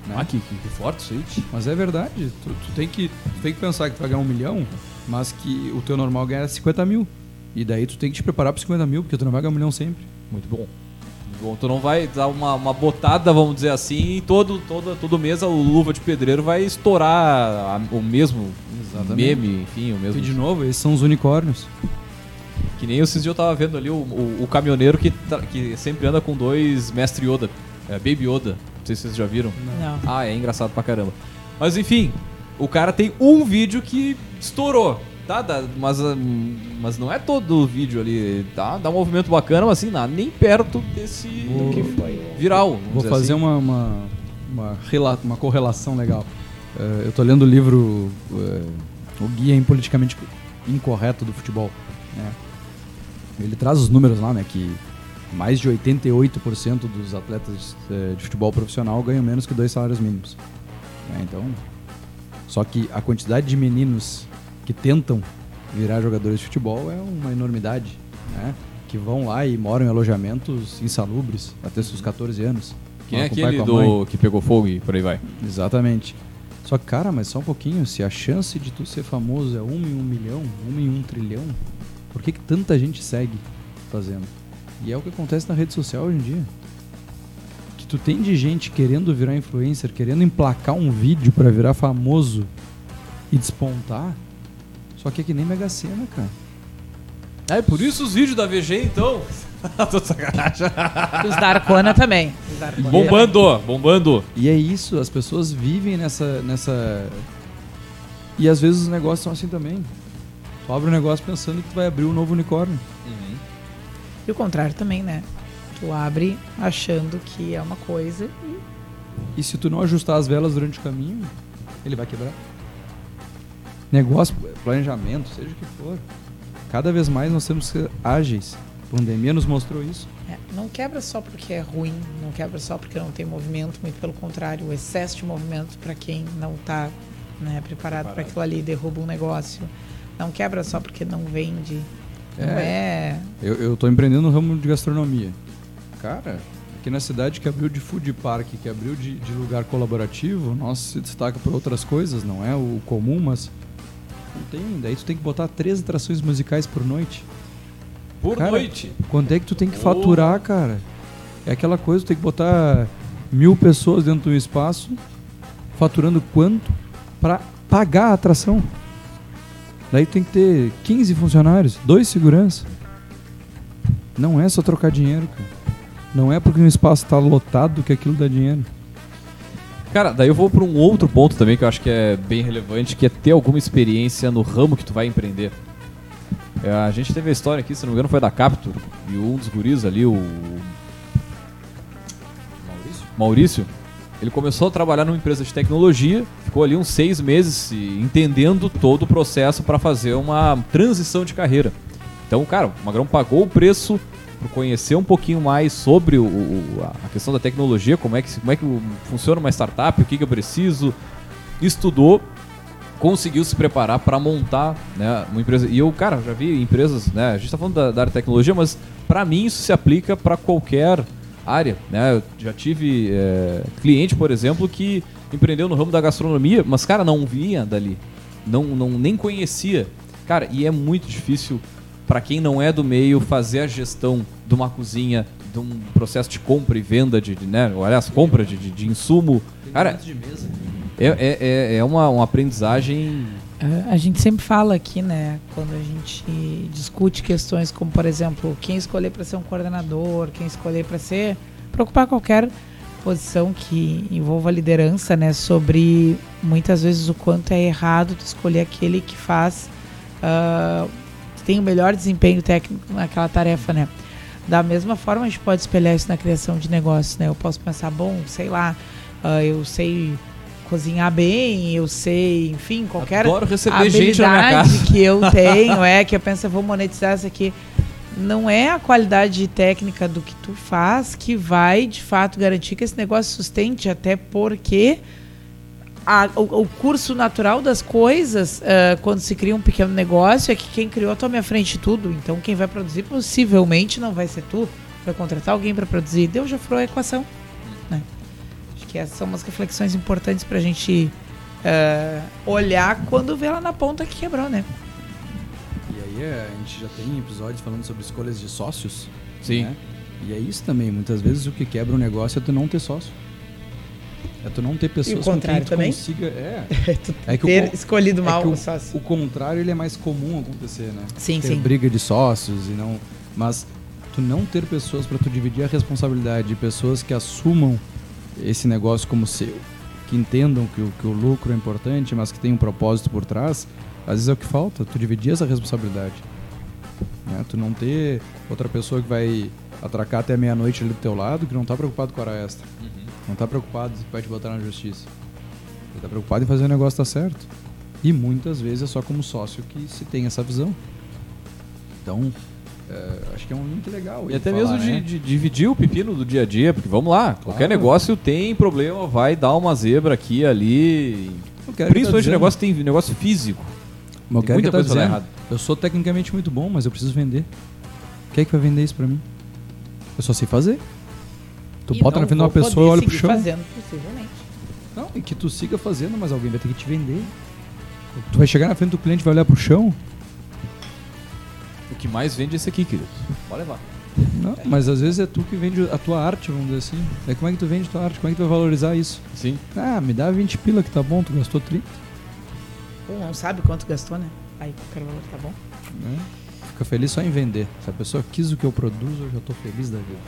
né? Ah, que, que, que forte isso. Mas é verdade, tu, tu tem que, tu tem que pensar que tu vai ganhar um milhão, mas que o teu normal ganha 50 mil. E daí tu tem que te preparar para 50 mil, porque tu não vai ganhar um milhão sempre. Muito bom. Bom. Tu não vai dar uma, uma botada, vamos dizer assim, e todo, todo, todo mês o Luva de Pedreiro vai estourar a- o mesmo Exatamente. meme, enfim, o E mesmo. de novo, esses são os unicórnios. Que nem esses dias eu tava vendo ali o, o, o caminhoneiro que, que sempre anda com dois Mestre Yoda, é, Baby Yoda. Não sei se vocês já viram. Não. Ah, é engraçado pra caramba. Mas enfim, o cara tem um vídeo que estourou. Tá, dá- mas, ah, mas não é todo o vídeo ali. Tá, dá um movimento bacana, mas assim, nada, nem perto desse Vou- viral. Vou fazer assim. uma, uma, uma, rela- uma correlação legal. Eh, eu tô lendo o livro eh, O Guia Impoliticamente Incorreto do Futebol. né? Ele traz os números lá, né? Que mais de 88% dos atletas eh, de futebol profissional ganham menos que dois salários mínimos. né? Então, só que a quantidade de meninos que tentam virar jogadores de futebol é uma enormidade, né? Que vão lá e moram em alojamentos insalubres até seus 14 anos. Quem é aquele do que pegou fogo e por aí vai? Exatamente. Só que, cara, mas só um pouquinho, se a chance de tu ser famoso é uma em um milhão, uma em um trilhão, por que, que tanta gente segue fazendo? E é o que acontece na rede social hoje em dia. Que tu tem de gente querendo virar influencer, querendo emplacar um vídeo pra virar famoso e despontar. Só que é que nem Mega Sena, cara. É, por isso os vídeos da VG então. [laughs] Tô de sacanagem. Os da Arcona também. Da Arcona bombando, bombando. E é isso, as pessoas vivem nessa. nessa... E às vezes os negócios são assim também. Tu abre um negócio pensando que tu vai abrir um novo unicórnio. E o contrário também, né? Tu abre achando que é uma coisa e E se tu não ajustar as velas durante o caminho, ele vai quebrar. Negócio, planejamento, seja o que for. Cada vez mais nós temos que ser ágeis. A pandemia nos mostrou isso. É, não quebra só porque é ruim, não quebra só porque não tem movimento, muito pelo contrário, o excesso de movimento para quem não está né, preparado para aquilo ali derruba um negócio. Não quebra só porque não vende. Não é. Eu, eu tô empreendendo no ramo de gastronomia. Cara, aqui na cidade que abriu de food park, que abriu de, de lugar colaborativo, nossa, se destaca por outras coisas, não é o comum, mas tem. Daí tu tem que botar três atrações musicais por noite. Por Cara, noite. Quanto é que tu tem que faturar, cara? É aquela coisa, tu tem que botar mil pessoas dentro do espaço, faturando quanto pra pagar a atração. Daí tem que ter 15 funcionários, dois segurança. Não é só trocar dinheiro, cara. Não é porque um espaço tá lotado que aquilo dá dinheiro. Cara, daí eu vou para um outro ponto também que eu acho que é bem relevante, que é ter alguma experiência no ramo que tu vai empreender. É, a gente teve a história aqui, se não me engano, foi da Captur, e um dos guris ali, o Maurício? Maurício, ele começou a trabalhar numa empresa de tecnologia, ficou ali uns seis meses se entendendo todo o processo para fazer uma transição de carreira. Então, cara, o Magrão pagou o preço por conhecer um pouquinho mais sobre o, o- a questão da tecnologia, como é que, como é que funciona uma startup, o que, que eu preciso, estudou, conseguiu se preparar para montar né, uma empresa. E eu, cara, já vi empresas, né? A gente está falando da, da área de tecnologia, mas para mim isso se aplica para qualquer área, né? Eu já tive é, cliente, por exemplo, que empreendeu no ramo da gastronomia, mas cara não vinha dali, não, não nem conhecia, cara. E é muito difícil para quem não é do meio fazer a gestão de uma cozinha, de um processo de compra e venda de, de né? Aliás, compra de, de, de insumo, cara. de mesa. É, é, é, é uma, uma aprendizagem. É, A gente sempre fala aqui, né, quando a gente discute questões como, por exemplo, quem escolher para ser um coordenador, quem escolher para ser, para ocupar qualquer posição que envolva liderança, né, sobre muitas vezes o quanto é errado tu escolher aquele que faz, que tem o melhor desempenho técnico naquela tarefa, né. Da mesma forma, a gente pode espelhar isso na criação de negócios, né? Eu posso pensar, bom, sei lá, ah, eu sei cozinhar bem, eu sei, enfim, qualquer Adoro receber gente na minha habilidade casa. que eu [laughs] tenho, é que eu penso, eu vou monetizar isso aqui. Não é a qualidade técnica do que tu faz que vai, de fato, garantir que esse negócio sustente, até porque a- o, o curso natural das coisas, ah, quando se cria um pequeno negócio, é que quem criou tome à frente de tudo. Então, quem vai produzir possivelmente não vai ser tu, vai contratar alguém para produzir. Deus já furou a equação. né? Acho que essas são umas reflexões importantes para a gente ah, olhar quando vê lá na ponta que quebrou, né? E aí é, a gente já tem episódios falando sobre escolhas de sócios. Sim. né? E é isso também. Muitas vezes o que quebra um negócio é tu não ter sócio. É tu não ter pessoas com quem contrário tu também? consiga. [laughs] É. tu É que o ter con- escolhido é mal que o o, sócio. o contrário ele é mais comum acontecer, né? Sim, ter sim. briga de sócios e não. Mas tu não ter pessoas para tu dividir a responsabilidade, de pessoas que assumam esse negócio como seu, que entendam que o, que o lucro é importante, mas que tem um propósito por trás, às vezes é o que falta, tu dividir essa responsabilidade. Né? Tu não ter outra pessoa que vai atracar até meia-noite ali do teu lado, que não tá preocupado com a hora extra. Não tá preocupado que vai te botar na justiça. Ele tá preocupado em fazer o negócio dar certo. E muitas vezes é só como sócio que se tem essa visão. Então, é, acho que é um link legal. E até falar, mesmo de, né? de dividir o pepino do dia a dia, porque vamos lá, qualquer negócio tem problema, vai dar uma zebra aqui ali. Tá Principalmente dizendo. negócio tem negócio físico. Mas tem muita que tá coisa dizendo. errado. Eu sou tecnicamente muito bom, mas eu preciso vender. Quem é que vai vender isso pra mim? Eu só sei fazer. Tu E bota na frente de uma pessoa e olha pro seguir chão. fazendo, possivelmente. Não, e que tu siga fazendo, mas alguém vai ter que te vender. Tu vai chegar na frente do cliente e vai olhar pro chão? O que mais vende é esse aqui, querido. Pode levar. Não, mas às vezes é tu que vende a tua arte, vamos dizer assim. É como é que tu vende tua arte? Como é que tu vai valorizar isso? Sim. Ah, me dá 20 pila que tá bom, tu gastou 30. Ou não sabe quanto gastou, né? Aí qualquer valor tá bom. né? Fica feliz só em vender. Se a pessoa quis o que eu produzo, eu já tô feliz da vida.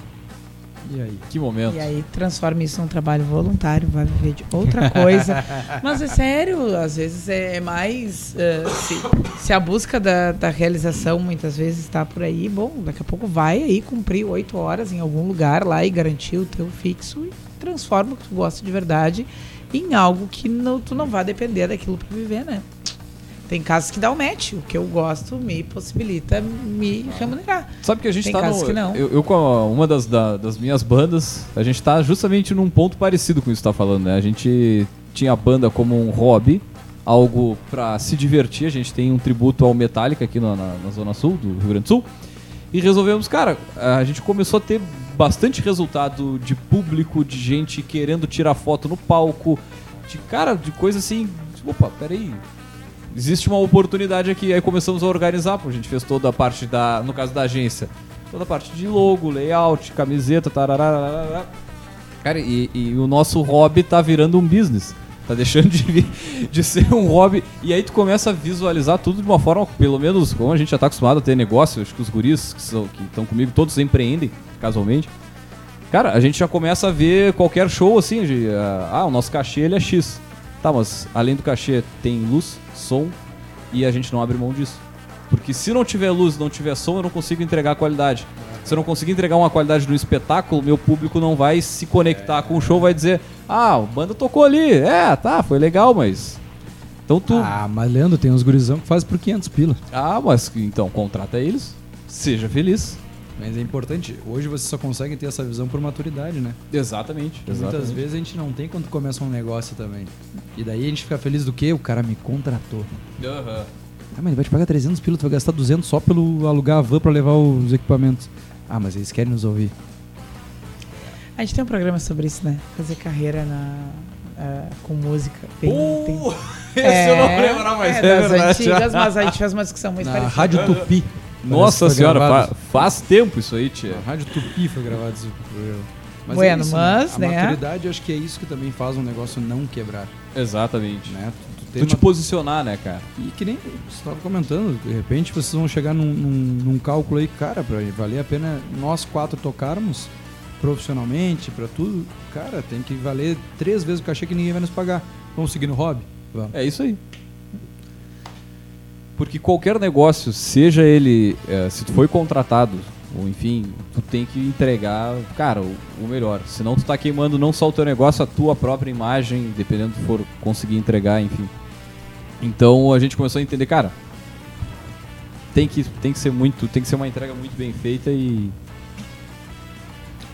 E aí? Que momento. E aí transforma isso num trabalho voluntário, vai viver de outra coisa. [laughs] Mas é sério, às vezes é mais. eh, se, se a busca da, da realização muitas vezes está por aí, bom, daqui a pouco vai aí cumprir oito horas em algum lugar lá e garantir o teu fixo e transforma o que tu gosta de verdade em algo que não, tu não vai depender daquilo para viver, né? Tem casos que dá o match, o que eu gosto me possibilita me remunerar. Sabe que a gente Tem tá casos no. que não. Eu, eu com a- uma das, da- das minhas bandas, a gente tá justamente num ponto parecido com isso que tá falando, né? A gente tinha a banda como um hobby, algo pra se divertir. A gente tem um tributo ao Metallica aqui na, na- na Zona Sul, do Rio Grande do Sul. E resolvemos, cara, a gente começou a ter bastante resultado de público, de gente querendo tirar foto no palco, de cara, de coisa assim. Opa, peraí, existe uma oportunidade aqui. Aí começamos a organizar, a gente fez toda a parte da, no caso da agência, toda a parte de logo, layout, camiseta, tarará. Cara, e, e o nosso hobby tá virando um business. Tá deixando de, de ser um hobby. E aí tu começa a visualizar tudo de uma forma, pelo menos como a gente já tá acostumado a ter negócio, acho que os guris que são- que estão comigo, todos empreendem, casualmente. Cara, a gente já começa a ver qualquer show assim, de, ah, ah, o nosso cachê ele é X. Tá, mas além do cachê tem luz, som e a gente não abre mão disso. Porque se não tiver luz, não tiver som, eu não consigo entregar a qualidade. Se eu não conseguir entregar uma qualidade no espetáculo, meu público não vai se conectar com o show, vai dizer: "Ah, a banda tocou ali. É, tá, foi legal, mas então tu Ah, mas Leandro, tem uns gurizão que faz por 500 pila. Ah, mas então contrata eles. Seja feliz. Mas é importante, hoje você só consegue ter essa visão por maturidade, né? Exatamente. Muitas vezes a gente não tem quando começa um negócio também. E daí a gente fica feliz do que? O cara me contratou. Aham. Ah, mas ele vai te pagar 300 pila, tu vai gastar 200 só pelo alugar a van pra levar os equipamentos. Ah, mas eles querem nos ouvir. A gente tem um programa sobre isso, né? Fazer carreira na, ah, com música. Tem- Uh, [laughs] esse eu não É, lembrava, mas é, das verdade. antigas, mas a gente fez uma discussão muito Na parecida. Rádio Tupi. Nossa senhora, fa- faz tempo isso aí, tia. Na Rádio Tupi foi gravado esse programa. Mas Bueno, é isso, mas, A né? maturidade, eu acho que é isso que também faz um negócio não quebrar. Exatamente. né? Tu, tu Tu te posicionar, né, cara? E que nem você estava comentando, de repente vocês vão chegar num, num- num cálculo aí, cara, pra valer a pena nós quatro tocarmos profissionalmente, pra tudo, cara, tem que valer três vezes o cachê que ninguém vai nos pagar. Vamos seguir no hobby? Vamos. É isso aí. Porque qualquer negócio, seja ele, é, se tu foi contratado, ou enfim, tu tem que entregar, cara, o, o melhor. Senão tu tá queimando não só o teu negócio, a tua própria imagem, dependendo do for conseguir entregar, enfim. Então a gente começou a entender, cara, tem que, tem que ser muito, tem que ser uma entrega muito bem feita e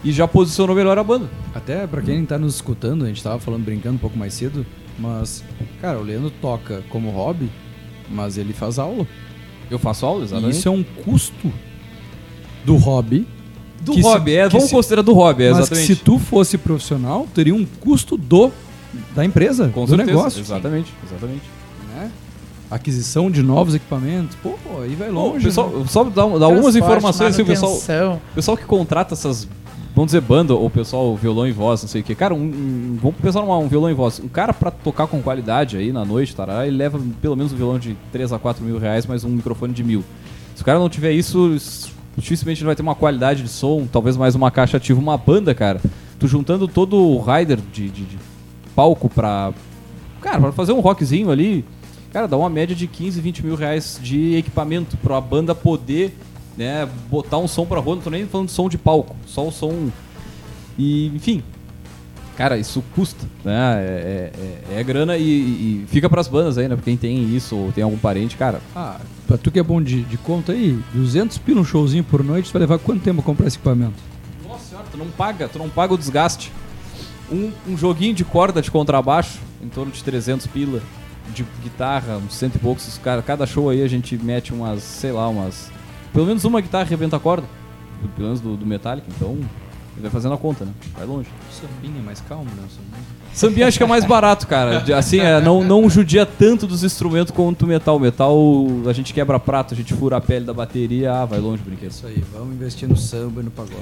e já posicionou melhor a banda. Até pra quem tá nos escutando, a gente tava falando brincando um pouco mais cedo, mas, cara, o Leandro toca como hobby, mas ele faz aula. Eu faço aula, E exatamente. isso é um custo do hobby. do que se- hobby, é, vamos se- considerar do hobby, é, mas que exatamente. se tu fosse profissional, teria um custo do da empresa, Com do certeza, negócio. Exatamente, exatamente. né? Aquisição de novos equipamentos. Pô, aí vai longe. pessoal, né? só dar, dar algumas informações assim, o pessoal, pessoal que contrata essas, vamos dizer, banda, ou pessoal violão e voz, não sei o que. Cara, um, um- vamos pensar num um violão e voz. Um cara pra tocar com qualidade aí na noite, tarará, ele leva pelo menos um violão de 3 a 4 mil reais, mais um microfone de mil. Se o cara não tiver isso, dificilmente ele vai ter uma qualidade de som, talvez mais uma caixa ativa, uma banda, cara. Tu juntando todo o rider de, de- de palco pra. Cara, pra fazer um rockzinho ali, cara, dá uma média de 15, 20 mil reais de equipamento pra banda poder, né, botar um som pra rua. Não tô nem falando de som de palco, só o som. E, enfim. Cara, isso custa, né? É, é- é grana e, e fica pras bandas aí, né? Pra quem tem isso ou tem algum parente, cara. Ah, pra tu que é bom de, de conta aí, 200 pila um showzinho por noite, tu vai levar quanto tempo a comprar esse equipamento? Nossa senhora, tu não paga, tu não paga o desgaste. Um, um joguinho de corda de contrabaixo, em torno de 300 pila. De guitarra, uns cento e poucos. Cara, cada show aí a gente mete umas, sei lá, umas. Pelo menos uma guitarra arrebenta a corda. Pelo menos do, do Metallica, então. Ele vai fazendo a conta, né? Vai longe. Sambinha mais calmo, né? Sambinha acho que é mais barato, cara. Assim, é, não, não judia tanto dos instrumentos quanto o metal. Metal, a gente quebra prato, a gente fura a pele da bateria, ah, vai longe o brinquedo. Isso aí, vamos investir no samba e no pagode.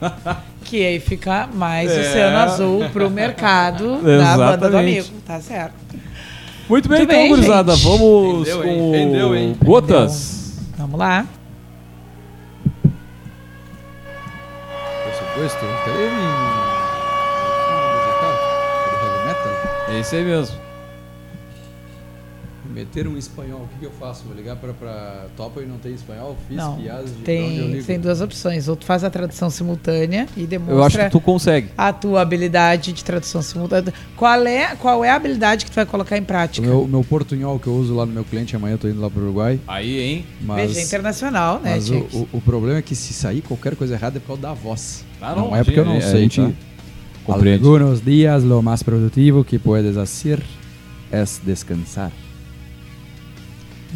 [laughs] Que aí fica mais É. oceano azul pro mercado [laughs] da banda do amigo. Tá certo. Muito bem, Muito então, bem, gurizada. gente. Vamos Rendeu, com hein? Rendeu, hein? Gotas. Vamos lá. Supuesto, querem musical? Do heavy metal? É isso aí mesmo. Meter um espanhol, o que, que eu faço? Vou ligar pra, pra Topa e não tem espanhol? Fiz Não, piadas de onde eu Tem, ligo. tem duas opções. Ou tu faz a tradução simultânea e Eu acho demonstra que tu consegue. a tua habilidade de tradução simultânea. Qual é, qual é a habilidade que tu vai colocar em prática? meu, o meu portunhol que eu uso lá no meu cliente, amanhã eu tô indo lá pro Uruguai. Aí, hein? Mas, Veja, é internacional, né, mas o, gente? o, o problema é que se sair qualquer coisa errada é por causa da voz. Ah, não, é porque eu não a sei, tá? compreende. Algunos días lo más productivo que puedes hacer es descansar.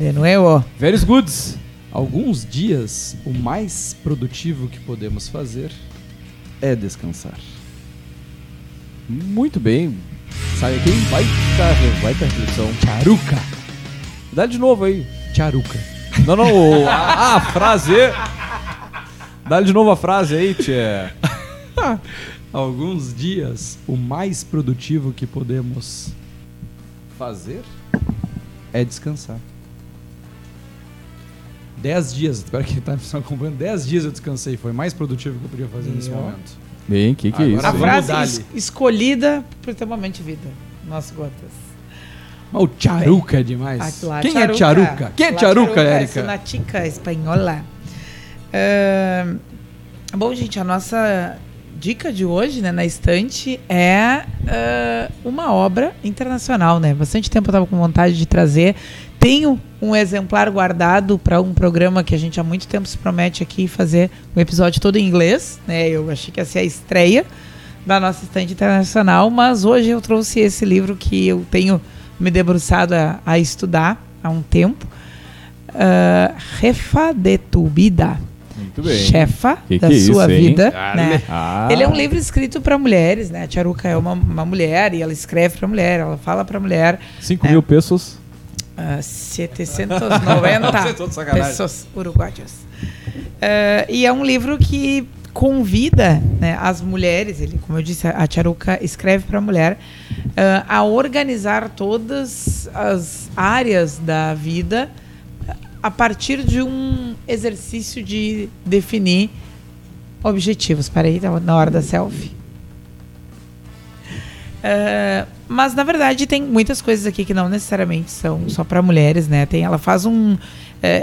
De novo. Very goods. Alguns dias, o mais produtivo que podemos fazer é descansar. Muito bem. Sabe aqui? Vai estar, vai estar reflexão. Charuca. Dá de novo aí. Charuca. Não, não, a, a frase. Dá de novo a frase aí, tia. [laughs] Alguns dias, o mais produtivo que podemos fazer é descansar. Dez dias, espero que tá me [laughs] acompanhando. Dez dias eu descansei, foi mais produtivo que eu podia fazer nesse momento. Bem, que que é Agora isso? A frase es- escolhida por ter uma mente de vida. Nosso Gotas. Mas o charuca é demais. Ah, la Quem é charuca? Quem é La charuca, é Érica? uma tica espanhola. Ahn, bom, gente, a nossa dica de hoje, né, na estante, é ah, uma obra internacional, né? Bastante tempo eu tava com vontade de trazer. Tenho um exemplar guardado para um programa que a gente há muito tempo se promete aqui fazer um episódio todo em inglês, né? Eu achei que ia ser a estreia da nossa estante internacional, mas hoje eu trouxe esse livro que eu tenho me debruçado a, a estudar há um tempo. Ah, Jefa de tu vida. Muito bem. Chefa Que da que é sua isso, vida. Né? Ah. Ele é um livro escrito para mulheres, né? A Charuca é uma, uma mulher e ela escreve para mulher, ela fala para mulher. 5 É. mil pesos. Ah, 790 Tô de sacanagem. pessoas uruguaias. Ah, e é um livro que convida né, as mulheres, ele, como eu disse, a Charuca escreve para a mulher, uh, a organizar todas as áreas da vida a partir de um exercício de definir objetivos. Peraí, tá na hora da selfie. Uh, mas na verdade tem muitas coisas aqui que não necessariamente são só para mulheres, né? Tem, ela faz um, uh,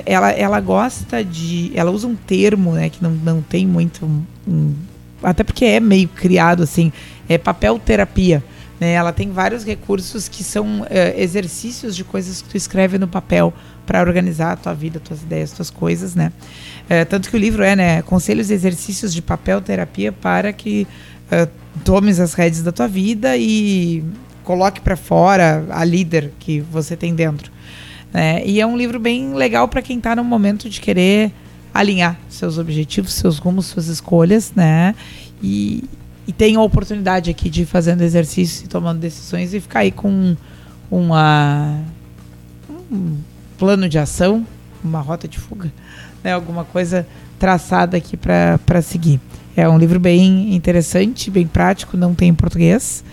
ela, ela gosta de, ela usa um termo, né? Que não, não tem muito, um, até porque é meio criado assim, é papel terapia. Né? Ela tem vários recursos que são uh, exercícios de coisas que tu escreve no papel para organizar a tua vida, tuas ideias, tuas coisas, né? tanto que o livro é, né? Conselhos e exercícios de papel terapia para que uh, tomes as redes da tua vida e coloque para fora a líder que você tem dentro. Né? E é um livro bem legal para quem está no momento de querer alinhar seus objetivos, seus rumos, suas escolhas, né? E, e tem a oportunidade aqui de ir fazendo exercícios e tomando decisões e ficar aí com uma, um plano de ação, uma rota de fuga, né? alguma coisa traçada aqui para seguir. É um livro bem interessante, bem prático, não tem em português.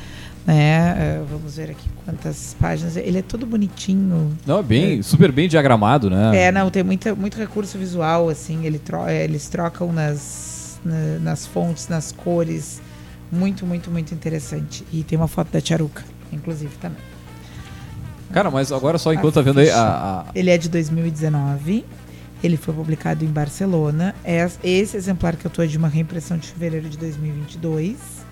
Né? Uh, vamos ver aqui quantas páginas. Ele é todo bonitinho. Não, bem, é. super bem diagramado, né? É, não, tem muita, muito recurso visual, assim. Ele tro é, eles trocam nas, na, nas fontes, nas cores. Muito, muito, muito interessante. E tem uma foto da Charuca, inclusive, também. Cara, mas agora só enquanto a tá vendo aí. A, a... Ele é de 2019. Ele foi publicado em Barcelona. É esse exemplar que eu estou é de uma reimpressão de fevereiro de 2022.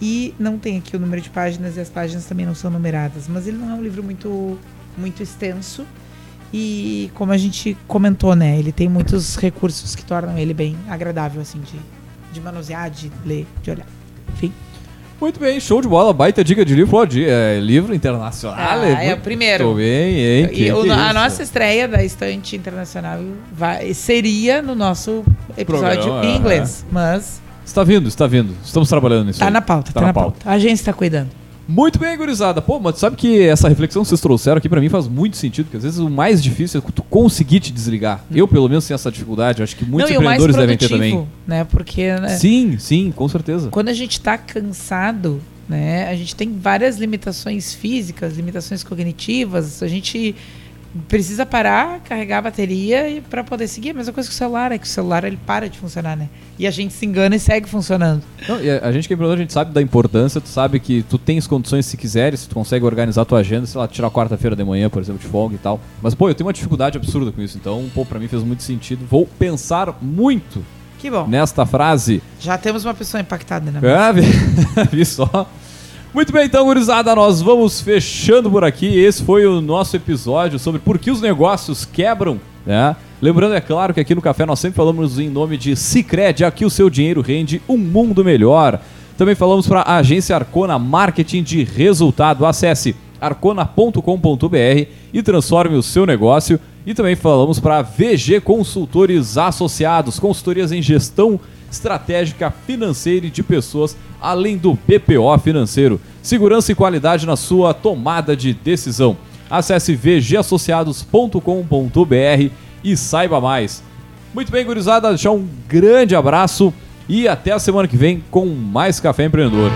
E não tem aqui o número de páginas e as páginas também não são numeradas. Mas ele não é um livro muito, muito extenso. E como a gente comentou, né? Ele tem muitos recursos que tornam ele bem agradável, assim, de, de manusear, de ler, de olhar. Enfim. Muito bem, show de bola, baita dica de livro, de, é, livro internacional. Ah, é, é o primeiro. Muito bem, hein? Que, e o, que a nossa estreia da estante internacional vai, seria no nosso episódio Programa, em inglês, é. mas... Está vindo, está vindo. Estamos trabalhando nisso. Está na pauta, está tá na, pauta. pauta. A gente está cuidando. Muito bem, gurizada. Pô, mas sabe que essa reflexão que vocês trouxeram aqui para mim faz muito sentido, porque às vezes o mais difícil é tu conseguir te desligar. Hum. Eu, pelo menos, tenho essa dificuldade. Acho que muitos Não, empreendedores devem ter também. Né? Porque, né? Sim, sim, com certeza. Quando a gente está cansado, né? A gente tem várias limitações físicas, limitações cognitivas. A gente precisa parar, carregar a bateria para poder seguir. A mesma coisa que o celular, é que o celular ele para de funcionar, né? E a gente se engana e segue funcionando. Não, a, a, gente que é empreendedor, a gente sabe da importância, tu sabe que tu tens condições se quiseres, tu consegue organizar a tua agenda, sei lá, tirar quarta-feira de manhã, por exemplo, de folga e tal. Mas, pô, eu tenho uma dificuldade absurda com isso, então, pô, pra mim fez muito sentido. Vou pensar muito que bom. Nesta frase. Já temos uma pessoa impactada, né? É, vi, [laughs] vi só. Muito bem, então, gurizada, nós vamos fechando por aqui. Esse foi o nosso episódio sobre por que os negócios quebram, né? Lembrando, é claro, que aqui no Café nós sempre falamos em nome de Cicred, aqui o seu dinheiro rende um mundo melhor. Também falamos para a agência Arcona Marketing de Resultado. Acesse arcona.com.br e transforme o seu negócio. E também falamos para VG Consultores Associados, consultorias em gestão estratégica financeira e de pessoas, além do PPO financeiro. Segurança e qualidade na sua tomada de decisão. Acesse vgassociados.com.br e saiba mais. Muito bem, gurizada, deixar um grande abraço e até a semana que vem com mais Café Empreendedor.